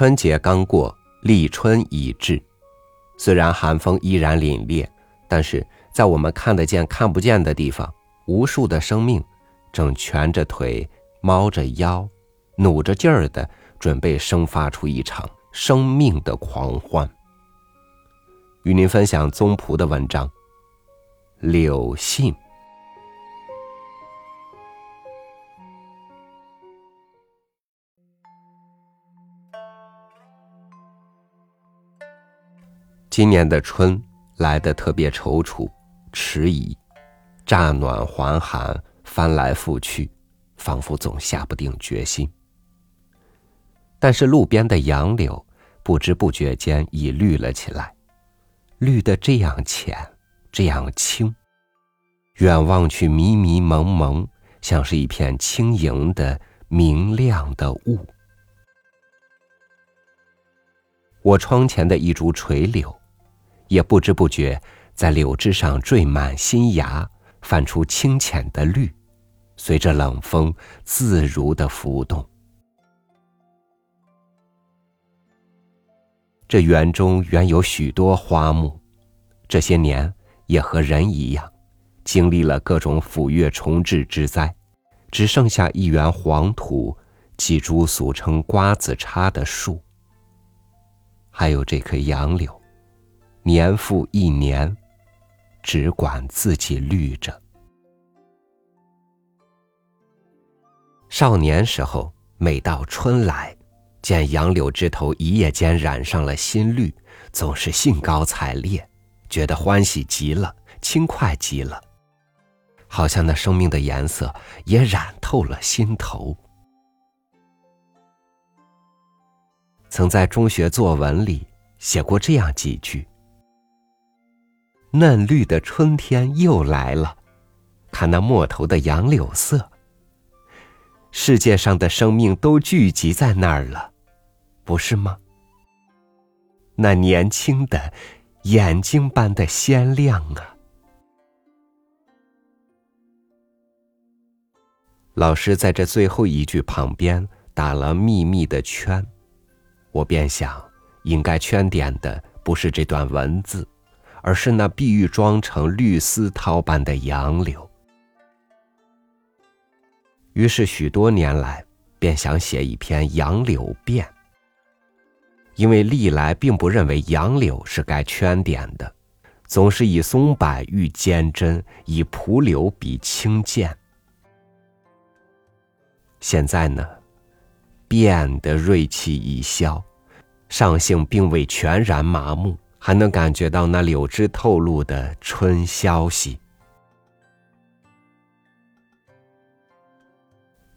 春节刚过，立春已至。虽然寒风依然凛冽，但是在我们看得见、看不见的地方，无数的生命正蜷着腿、猫着腰、努着劲儿的准备生发出一场生命的狂欢。与您分享宗璞的文章《柳信》。今年的春来得特别踌躇、迟疑，乍暖还寒，翻来覆去，仿佛总下不定决心。但是路边的杨柳不知不觉间已绿了起来，绿得这样浅，这样青，远望去迷迷蒙蒙，像是一片轻盈的明亮的雾。我窗前的一株垂柳。也不知不觉，在柳枝上缀满新芽，泛出清浅的绿，随着冷风自如的浮动。这园中原有许多花木，这些年也和人一样，经历了各种腐月重置之灾，只剩下一园黄土，几株俗称瓜子叉的树，还有这棵杨柳。年复一年，只管自己绿着。少年时候，每到春来，见杨柳枝头一夜间染上了新绿，总是兴高采烈，觉得欢喜极了，轻快极了，好像那生命的颜色也染透了心头。曾在中学作文里写过这样几句。嫩绿的春天又来了，看那陌头的杨柳色。世界上的生命都聚集在那儿了，不是吗？那年轻的眼睛般的鲜亮啊！老师在这最后一句旁边打了密密的圈，我便想，应该圈点的不是这段文字。而是那碧玉妆成绿丝绦般的杨柳。于是许多年来，便想写一篇《杨柳变》，因为历来并不认为杨柳是该圈点的，总是以松柏喻坚贞，以蒲柳比轻贱。现在呢，变的锐气已消，上性并未全然麻木。还能感觉到那柳枝透露的春消息。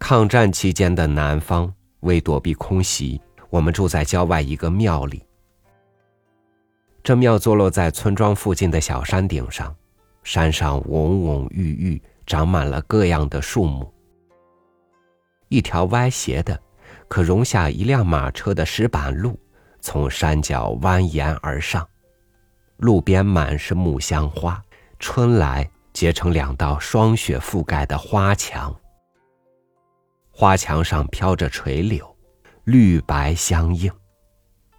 抗战期间的南方，为躲避空袭，我们住在郊外一个庙里。这庙坐落在村庄附近的小山顶上，山上蓊蓊郁郁，长满了各样的树木。一条歪斜的，可容下一辆马车的石板路。从山脚蜿蜒而上，路边满是木香花，春来结成两道霜雪覆盖的花墙。花墙上飘着垂柳，绿白相映，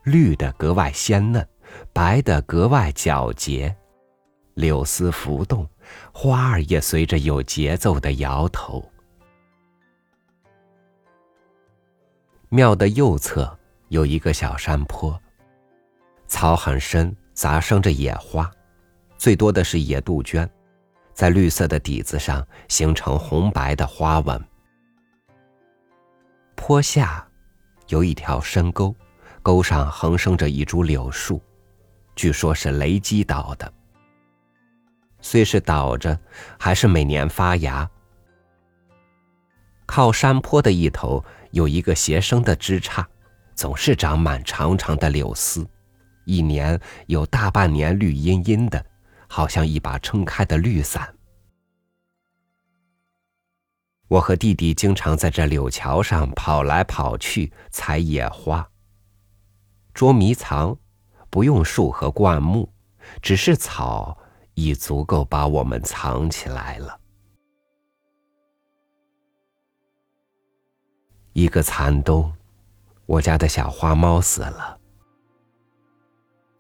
绿的格外鲜嫩，白的格外皎洁，柳丝浮动，花儿也随着有节奏的摇头。庙的右侧。有一个小山坡，草很深，杂生着野花，最多的是野杜鹃，在绿色的底子上形成红白的花纹。坡下有一条深沟，沟上横生着一株柳树，据说是雷击倒的。虽是倒着，还是每年发芽。靠山坡的一头有一个斜生的枝杈。总是长满长长的柳丝，一年有大半年绿茵茵的，好像一把撑开的绿伞。我和弟弟经常在这柳桥上跑来跑去采野花。捉迷藏，不用树和灌木，只是草，已足够把我们藏起来了。一个残冬。我家的小花猫死了。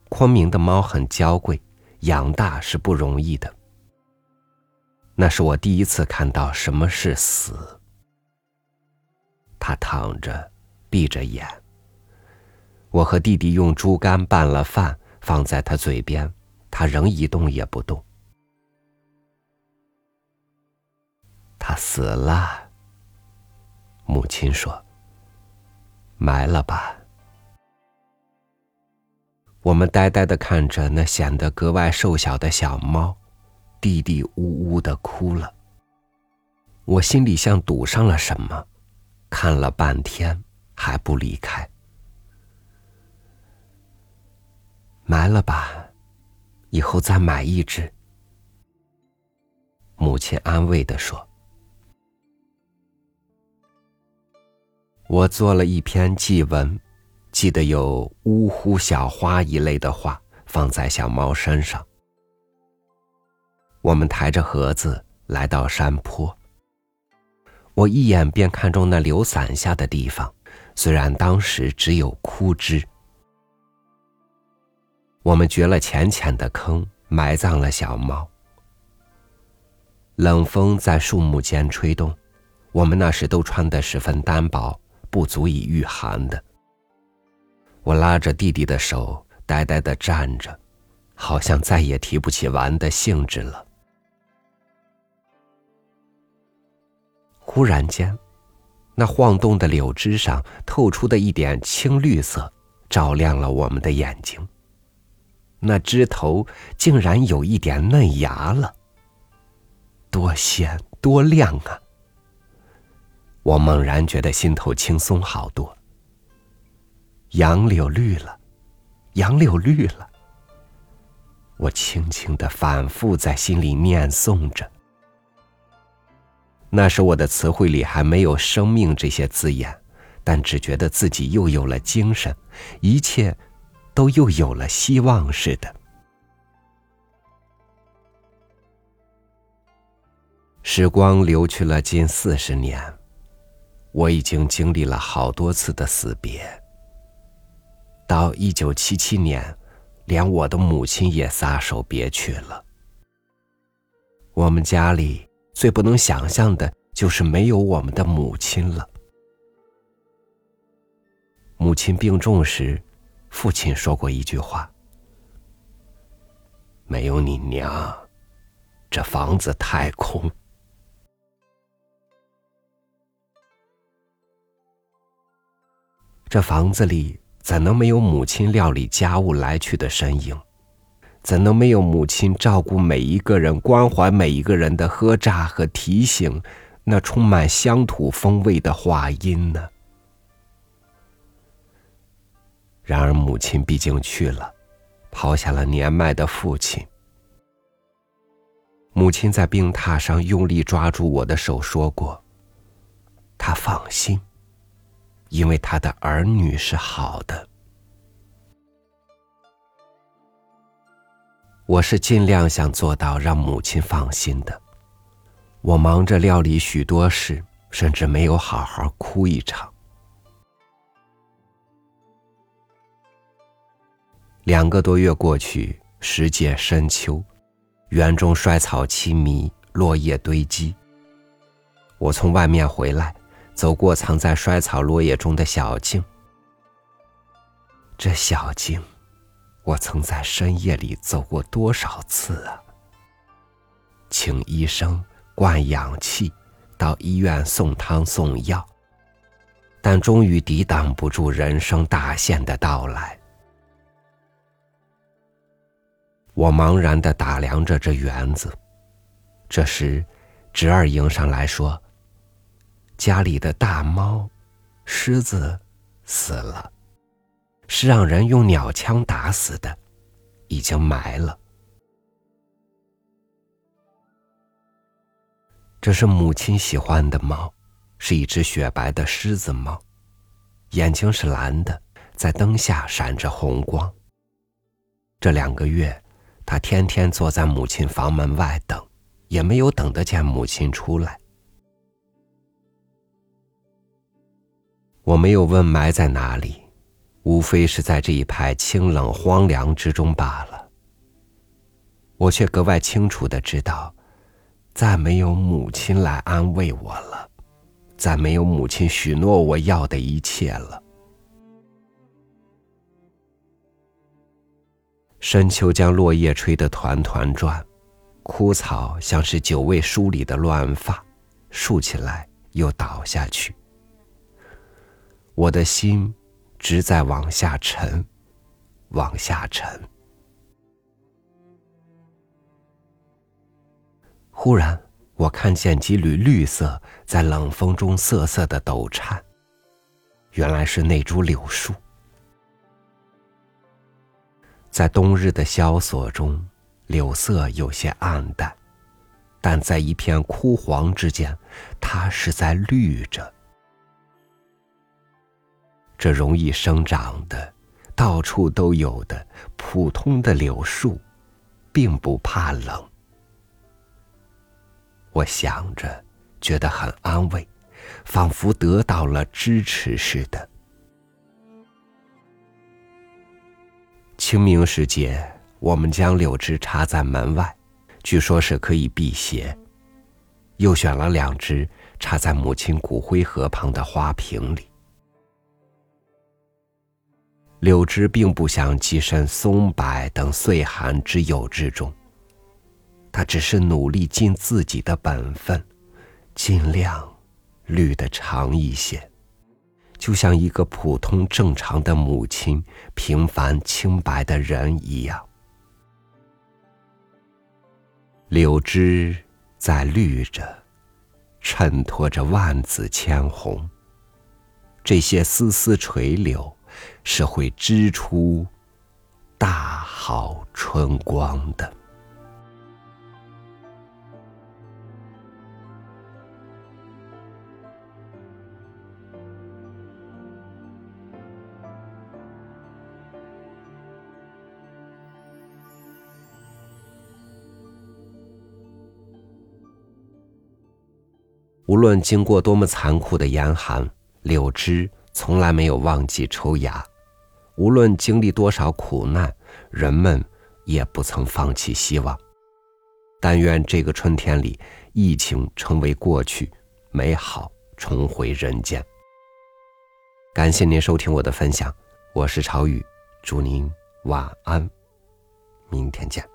昆明的猫很娇贵，养大是不容易的。那是我第一次看到什么是死。它躺着，闭着眼。我和弟弟用猪肝拌了饭，放在他嘴边，他仍一动也不动。他死了。母亲说：“埋了吧。”我们呆呆的看着那显得格外瘦小的小猫，弟弟呜呜的哭了。我心里像堵上了什么，看了半天还不离开。埋了吧，以后再买一只。母亲安慰的说。我做了一篇祭文，记得有“呜呼小花”一类的话，放在小猫身上。我们抬着盒子来到山坡，我一眼便看中那流伞下的地方，虽然当时只有枯枝。我们掘了浅浅的坑，埋葬了小猫。冷风在树木间吹动，我们那时都穿得十分单薄。不足以御寒的。我拉着弟弟的手，呆呆的站着，好像再也提不起玩的兴致了。忽然间，那晃动的柳枝上透出的一点青绿色，照亮了我们的眼睛。那枝头竟然有一点嫩芽了，多鲜多亮啊！我猛然觉得心头轻松好多。杨柳绿了，杨柳绿了。我轻轻的反复在心里念诵着。那时我的词汇里还没有“生命”这些字眼，但只觉得自己又有了精神，一切都又有了希望似的。时光流去了近四十年。我已经经历了好多次的死别。到一九七七年，连我的母亲也撒手别去了。我们家里最不能想象的就是没有我们的母亲了。母亲病重时，父亲说过一句话：“没有你娘，这房子太空。”这房子里怎能没有母亲料理家务来去的身影？怎能没有母亲照顾每一个人、关怀每一个人的喝榨和提醒？那充满乡土风味的话音呢？然而，母亲毕竟去了，抛下了年迈的父亲。母亲在病榻上用力抓住我的手，说过：“他放心。”因为他的儿女是好的，我是尽量想做到让母亲放心的。我忙着料理许多事，甚至没有好好哭一场。两个多月过去，时节深秋，园中衰草凄迷，落叶堆积。我从外面回来。走过藏在衰草落叶中的小径，这小径，我曾在深夜里走过多少次啊！请医生灌氧气，到医院送汤送药，但终于抵挡不住人生大限的到来。我茫然的打量着这园子，这时，侄儿迎上来说。家里的大猫、狮子死了，是让人用鸟枪打死的，已经埋了。这是母亲喜欢的猫，是一只雪白的狮子猫，眼睛是蓝的，在灯下闪着红光。这两个月，它天天坐在母亲房门外等，也没有等得见母亲出来。我没有问埋在哪里，无非是在这一排清冷荒凉之中罢了。我却格外清楚的知道，再没有母亲来安慰我了，再没有母亲许诺我要的一切了。深秋将落叶吹得团团转，枯草像是久未梳理的乱发，竖起来又倒下去。我的心直在往下沉，往下沉。忽然，我看见几缕绿色在冷风中瑟瑟的抖颤。原来是那株柳树。在冬日的萧索中，柳色有些暗淡，但在一片枯黄之间，它是在绿着。这容易生长的、到处都有的普通的柳树，并不怕冷。我想着，觉得很安慰，仿佛得到了支持似的。清明时节，我们将柳枝插在门外，据说是可以辟邪。又选了两枝插在母亲骨灰盒旁的花瓶里。柳枝并不想跻身松柏等岁寒之友之中。他只是努力尽自己的本分，尽量绿的长一些，就像一个普通正常的母亲、平凡清白的人一样。柳枝在绿着，衬托着万紫千红。这些丝丝垂柳，是会织出大好春光的。无论经过多么残酷的严寒，柳枝从来没有忘记抽芽；无论经历多少苦难，人们也不曾放弃希望。但愿这个春天里，疫情成为过去，美好重回人间。感谢您收听我的分享，我是朝雨，祝您晚安，明天见。